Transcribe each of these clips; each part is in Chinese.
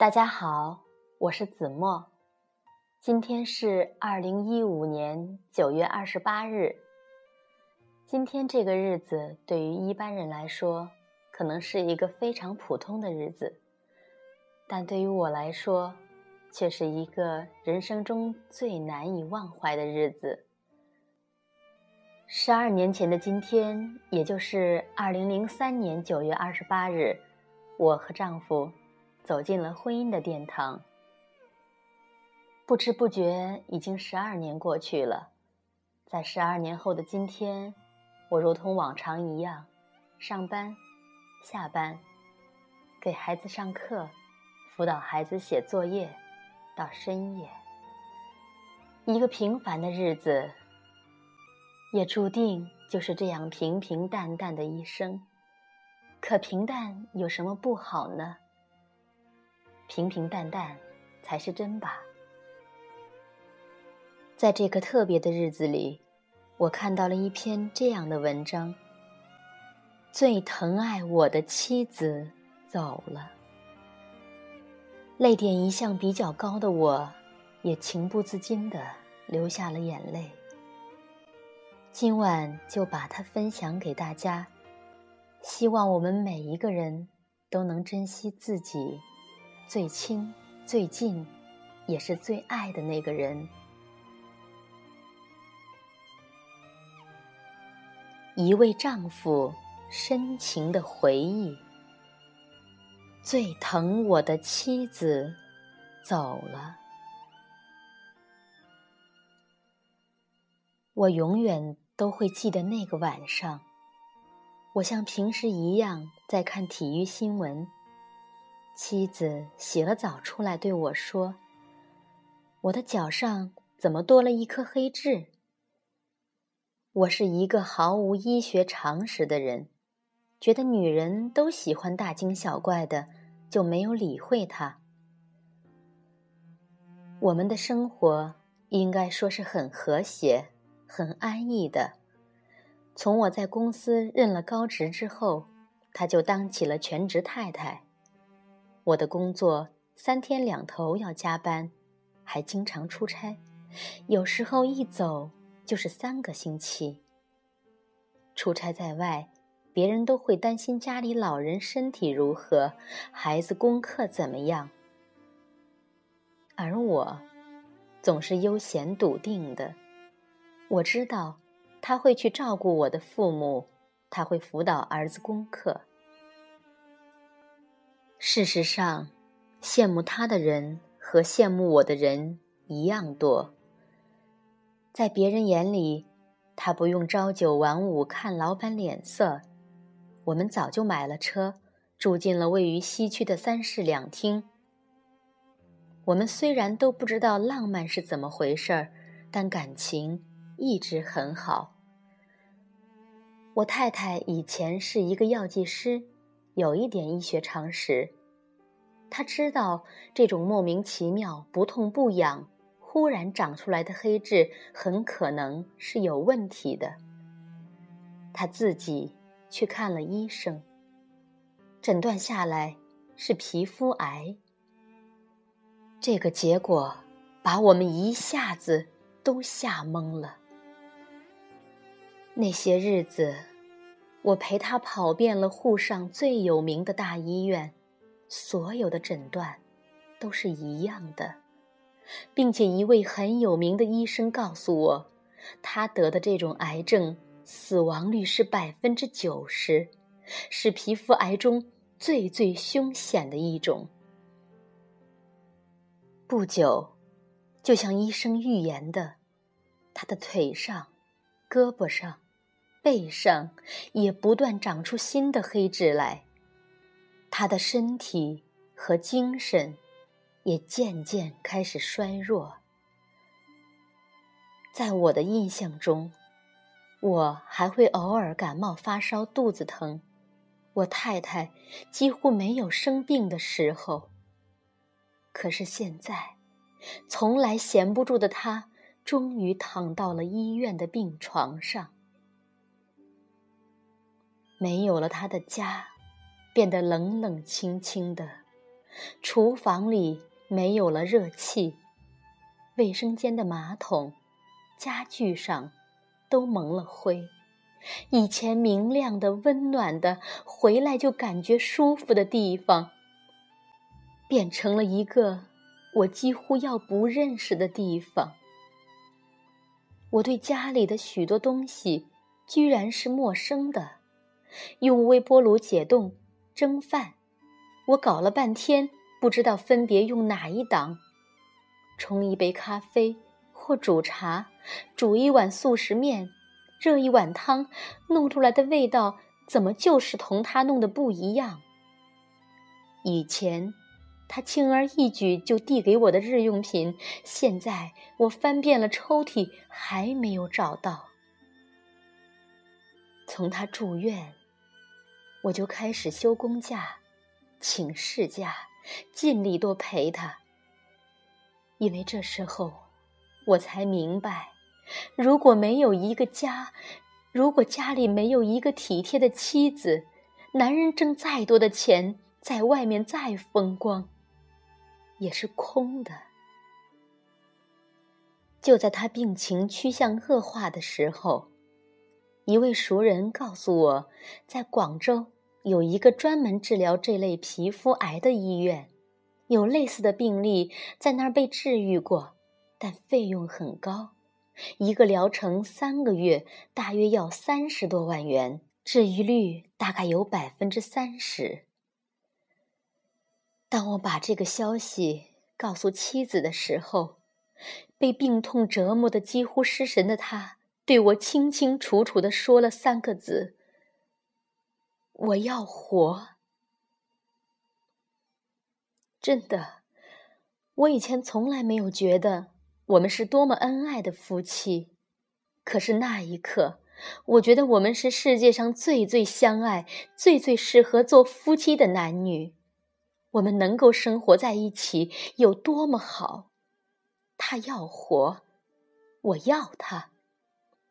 大家好，我是子墨。今天是二零一五年九月二十八日。今天这个日子对于一般人来说，可能是一个非常普通的日子，但对于我来说，却是一个人生中最难以忘怀的日子。十二年前的今天，也就是二零零三年九月二十八日，我和丈夫。走进了婚姻的殿堂。不知不觉，已经十二年过去了。在十二年后的今天，我如同往常一样，上班、下班，给孩子上课，辅导孩子写作业，到深夜。一个平凡的日子，也注定就是这样平平淡淡的一生。可平淡有什么不好呢？平平淡淡，才是真吧。在这个特别的日子里，我看到了一篇这样的文章：最疼爱我的妻子走了。泪点一向比较高的我，也情不自禁的流下了眼泪。今晚就把它分享给大家，希望我们每一个人都能珍惜自己。最亲、最近，也是最爱的那个人。一位丈夫深情的回忆：最疼我的妻子走了，我永远都会记得那个晚上。我像平时一样在看体育新闻。妻子洗了澡出来对我说：“我的脚上怎么多了一颗黑痣？”我是一个毫无医学常识的人，觉得女人都喜欢大惊小怪的，就没有理会她。我们的生活应该说是很和谐、很安逸的。从我在公司任了高职之后，她就当起了全职太太。我的工作三天两头要加班，还经常出差，有时候一走就是三个星期。出差在外，别人都会担心家里老人身体如何，孩子功课怎么样，而我总是悠闲笃定的。我知道他会去照顾我的父母，他会辅导儿子功课。事实上，羡慕他的人和羡慕我的人一样多。在别人眼里，他不用朝九晚五看老板脸色。我们早就买了车，住进了位于西区的三室两厅。我们虽然都不知道浪漫是怎么回事儿，但感情一直很好。我太太以前是一个药剂师。有一点医学常识，他知道这种莫名其妙、不痛不痒、忽然长出来的黑痣很可能是有问题的。他自己去看了医生，诊断下来是皮肤癌。这个结果把我们一下子都吓懵了。那些日子。我陪他跑遍了沪上最有名的大医院，所有的诊断都是一样的，并且一位很有名的医生告诉我，他得的这种癌症死亡率是百分之九十，是皮肤癌中最最凶险的一种。不久，就像医生预言的，他的腿上、胳膊上。背上也不断长出新的黑痣来，他的身体和精神也渐渐开始衰弱。在我的印象中，我还会偶尔感冒发烧、肚子疼，我太太几乎没有生病的时候。可是现在，从来闲不住的她，终于躺到了医院的病床上。没有了他的家，变得冷冷清清的，厨房里没有了热气，卫生间的马桶、家具上都蒙了灰。以前明亮的、温暖的，回来就感觉舒服的地方，变成了一个我几乎要不认识的地方。我对家里的许多东西居然是陌生的。用微波炉解冻、蒸饭，我搞了半天，不知道分别用哪一档。冲一杯咖啡或煮茶，煮一碗速食面。热一碗汤，弄出来的味道怎么就是同他弄的不一样？以前，他轻而易举就递给我的日用品，现在我翻遍了抽屉还没有找到。从他住院，我就开始休公假、请事假，尽力多陪他，因为这时候我才明白。如果没有一个家，如果家里没有一个体贴的妻子，男人挣再多的钱，在外面再风光，也是空的。就在他病情趋向恶化的时候，一位熟人告诉我，在广州有一个专门治疗这类皮肤癌的医院，有类似的病例在那儿被治愈过，但费用很高。一个疗程三个月，大约要三十多万元，治愈率大概有百分之三十。当我把这个消息告诉妻子的时候，被病痛折磨的几乎失神的他，对我清清楚楚的说了三个字：“我要活。”真的，我以前从来没有觉得。我们是多么恩爱的夫妻，可是那一刻，我觉得我们是世界上最最相爱、最最适合做夫妻的男女。我们能够生活在一起有多么好！他要活，我要他。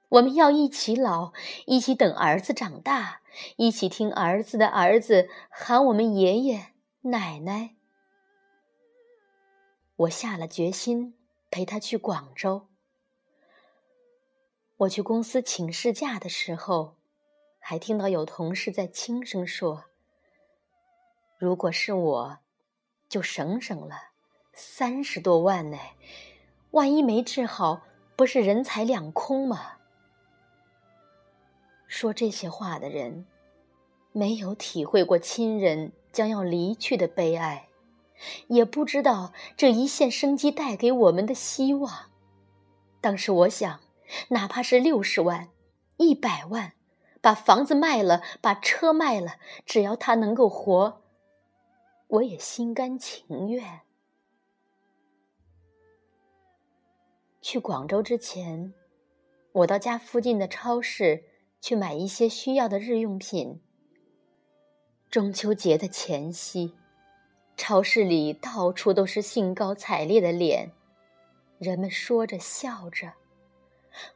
我们要一起老，一起等儿子长大，一起听儿子的儿子喊我们爷爷奶奶。我下了决心。陪他去广州。我去公司请事假的时候，还听到有同事在轻声说：“如果是我，就省省了，三十多万呢，万一没治好，不是人财两空吗？”说这些话的人，没有体会过亲人将要离去的悲哀。也不知道这一线生机带给我们的希望。当时我想，哪怕是六十万、一百万，把房子卖了，把车卖了，只要他能够活，我也心甘情愿。去广州之前，我到家附近的超市去买一些需要的日用品。中秋节的前夕。超市里到处都是兴高采烈的脸，人们说着笑着。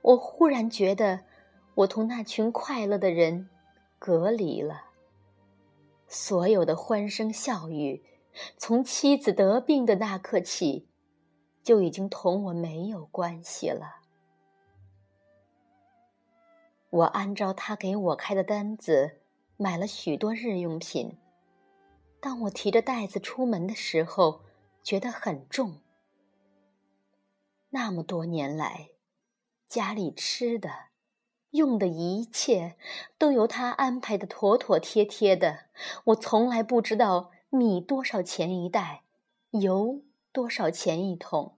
我忽然觉得，我同那群快乐的人隔离了。所有的欢声笑语，从妻子得病的那刻起，就已经同我没有关系了。我按照他给我开的单子，买了许多日用品。当我提着袋子出门的时候，觉得很重。那么多年来，家里吃的、用的一切都由他安排的妥妥帖帖的。我从来不知道米多少钱一袋，油多少钱一桶。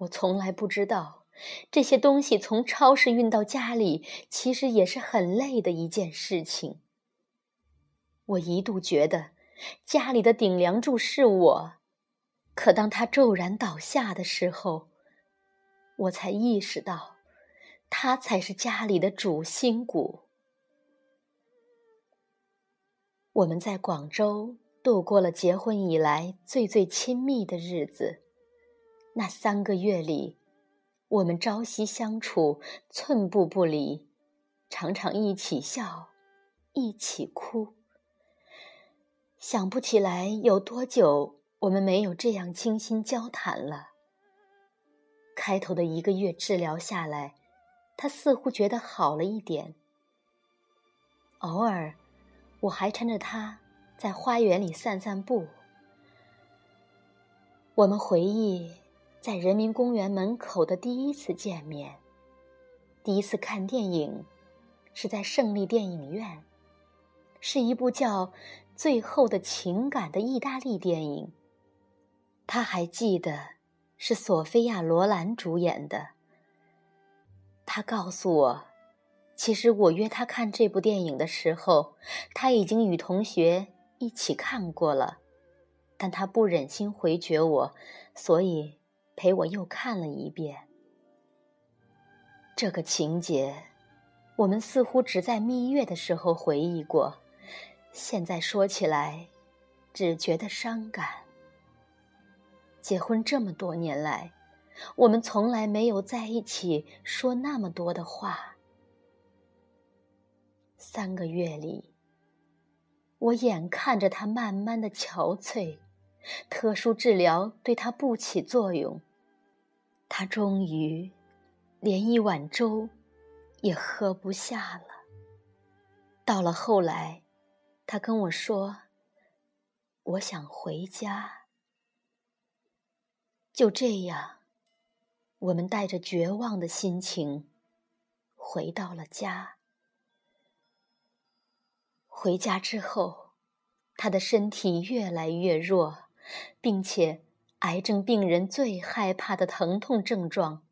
我从来不知道这些东西从超市运到家里，其实也是很累的一件事情。我一度觉得家里的顶梁柱是我，可当他骤然倒下的时候，我才意识到，他才是家里的主心骨。我们在广州度过了结婚以来最最亲密的日子，那三个月里，我们朝夕相处，寸步不离，常常一起笑，一起哭。想不起来有多久我们没有这样倾心交谈了。开头的一个月治疗下来，他似乎觉得好了一点。偶尔，我还搀着他在花园里散散步。我们回忆在人民公园门口的第一次见面，第一次看电影，是在胜利电影院，是一部叫。最后的情感的意大利电影，他还记得是索菲亚·罗兰主演的。他告诉我，其实我约他看这部电影的时候，他已经与同学一起看过了，但他不忍心回绝我，所以陪我又看了一遍。这个情节，我们似乎只在蜜月的时候回忆过。现在说起来，只觉得伤感。结婚这么多年来，我们从来没有在一起说那么多的话。三个月里，我眼看着他慢慢的憔悴，特殊治疗对他不起作用，他终于连一碗粥也喝不下了。到了后来。他跟我说：“我想回家。”就这样，我们带着绝望的心情回到了家。回家之后，他的身体越来越弱，并且癌症病人最害怕的疼痛症状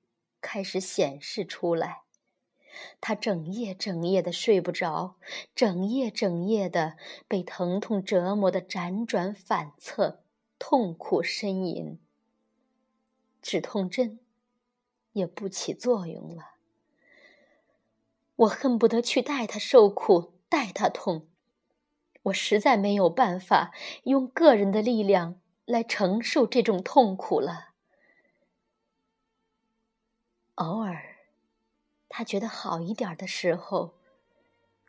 开始显示出来。他整夜整夜的睡不着，整夜整夜的被疼痛折磨的辗转反侧，痛苦呻吟。止痛针也不起作用了。我恨不得去代他受苦，代他痛。我实在没有办法用个人的力量来承受这种痛苦了。偶尔。他觉得好一点的时候，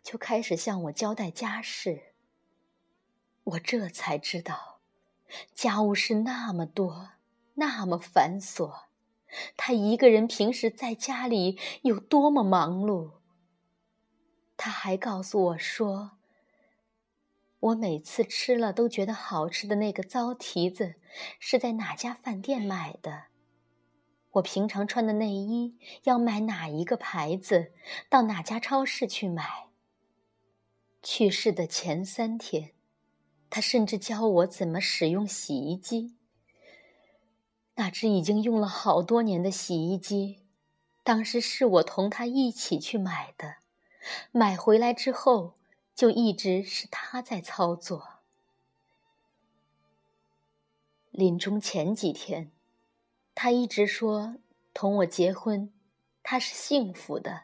就开始向我交代家事。我这才知道，家务事那么多，那么繁琐，他一个人平时在家里有多么忙碌。他还告诉我说，我每次吃了都觉得好吃的那个糟蹄子，是在哪家饭店买的。我平常穿的内衣要买哪一个牌子？到哪家超市去买？去世的前三天，他甚至教我怎么使用洗衣机。那只已经用了好多年的洗衣机，当时是我同他一起去买的，买回来之后就一直是他在操作。临终前几天。他一直说同我结婚，他是幸福的。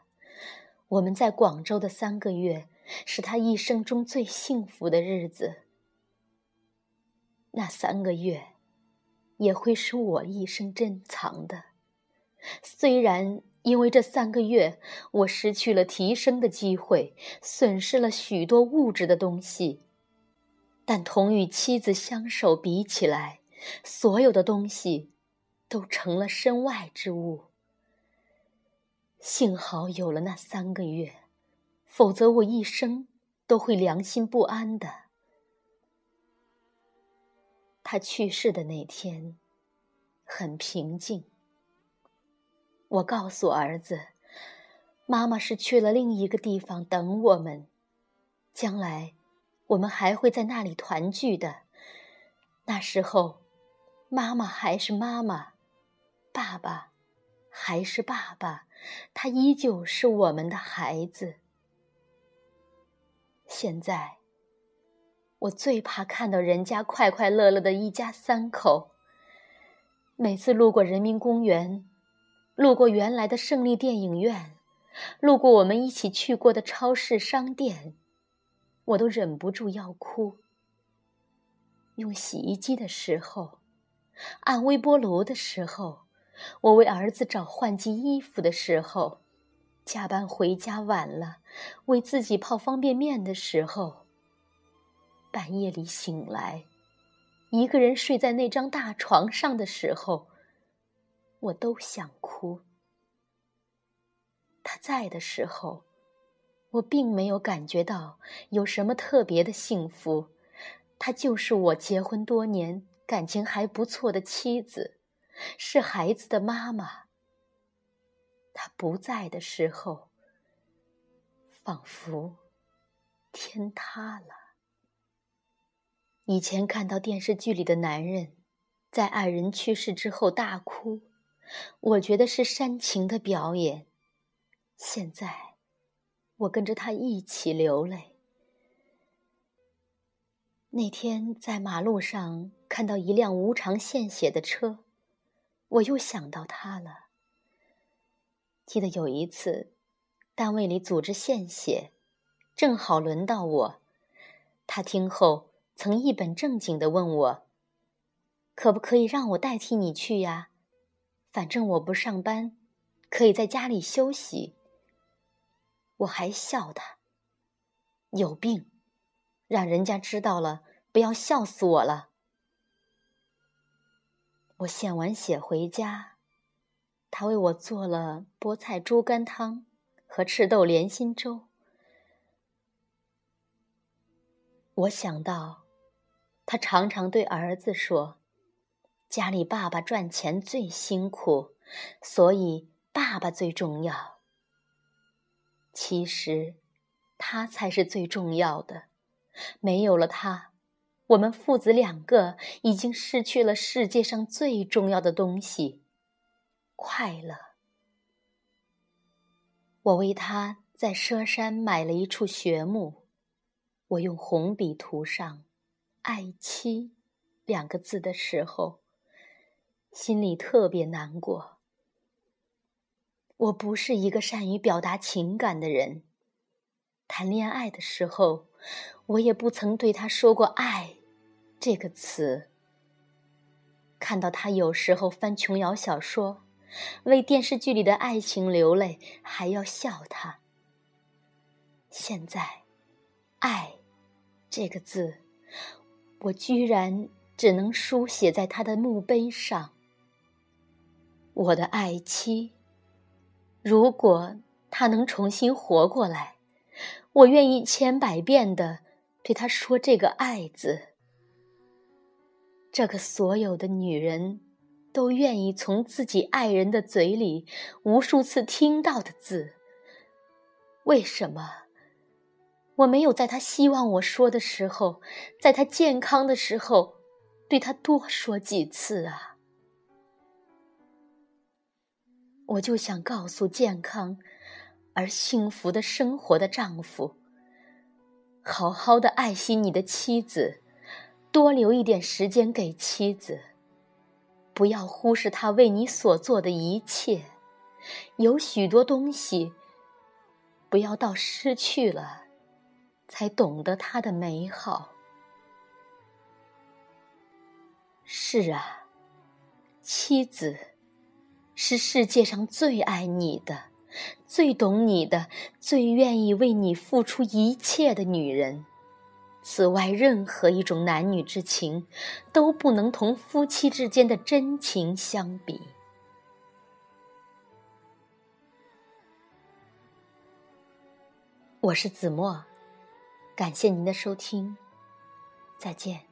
我们在广州的三个月是他一生中最幸福的日子。那三个月，也会是我一生珍藏的。虽然因为这三个月我失去了提升的机会，损失了许多物质的东西，但同与妻子相守比起来，所有的东西。都成了身外之物。幸好有了那三个月，否则我一生都会良心不安的。他去世的那天，很平静。我告诉儿子，妈妈是去了另一个地方等我们，将来我们还会在那里团聚的。那时候，妈妈还是妈妈。爸爸，还是爸爸，他依旧是我们的孩子。现在，我最怕看到人家快快乐乐的一家三口。每次路过人民公园，路过原来的胜利电影院，路过我们一起去过的超市、商店，我都忍不住要哭。用洗衣机的时候，按微波炉的时候。我为儿子找换季衣服的时候，加班回家晚了，为自己泡方便面的时候，半夜里醒来，一个人睡在那张大床上的时候，我都想哭。他在的时候，我并没有感觉到有什么特别的幸福。他就是我结婚多年、感情还不错的妻子，是孩子的妈妈。他不在的时候，仿佛天塌了。以前看到电视剧里的男人在爱人去世之后大哭，我觉得是煽情的表演。现在，我跟着他一起流泪。那天在马路上看到一辆无偿献血的车，我又想到他了。记得有一次，单位里组织献血，正好轮到我。他听后曾一本正经地问我：“可不可以让我代替你去呀？反正我不上班，可以在家里休息。”我还笑他：“有病。”让人家知道了，不要笑死我了。我献完血回家，他为我做了菠菜猪肝汤和赤豆莲心粥。我想到，他常常对儿子说：“家里爸爸赚钱最辛苦，所以爸爸最重要。”其实，他才是最重要的。没有了他，我们父子两个已经失去了世界上最重要的东西——快乐。我为他在佘山买了一处穴墓，我用红笔涂上“爱妻”两个字的时候，心里特别难过。我不是一个善于表达情感的人，谈恋爱的时候。我也不曾对他说过“爱”这个词。看到他有时候翻琼瑶小说，为电视剧里的爱情流泪，还要笑他。现在，“爱”这个字，我居然只能书写在他的墓碑上。我的爱妻，如果他能重新活过来，我愿意千百遍的。对他说这个“爱”字，这个所有的女人都愿意从自己爱人的嘴里无数次听到的字。为什么我没有在他希望我说的时候，在他健康的时候，对他多说几次啊？我就想告诉健康而幸福的生活的丈夫。好好的爱惜你的妻子，多留一点时间给妻子，不要忽视他为你所做的一切。有许多东西，不要到失去了，才懂得它的美好。是啊，妻子是世界上最爱你的。最懂你的，最愿意为你付出一切的女人。此外，任何一种男女之情，都不能同夫妻之间的真情相比。我是子墨，感谢您的收听，再见。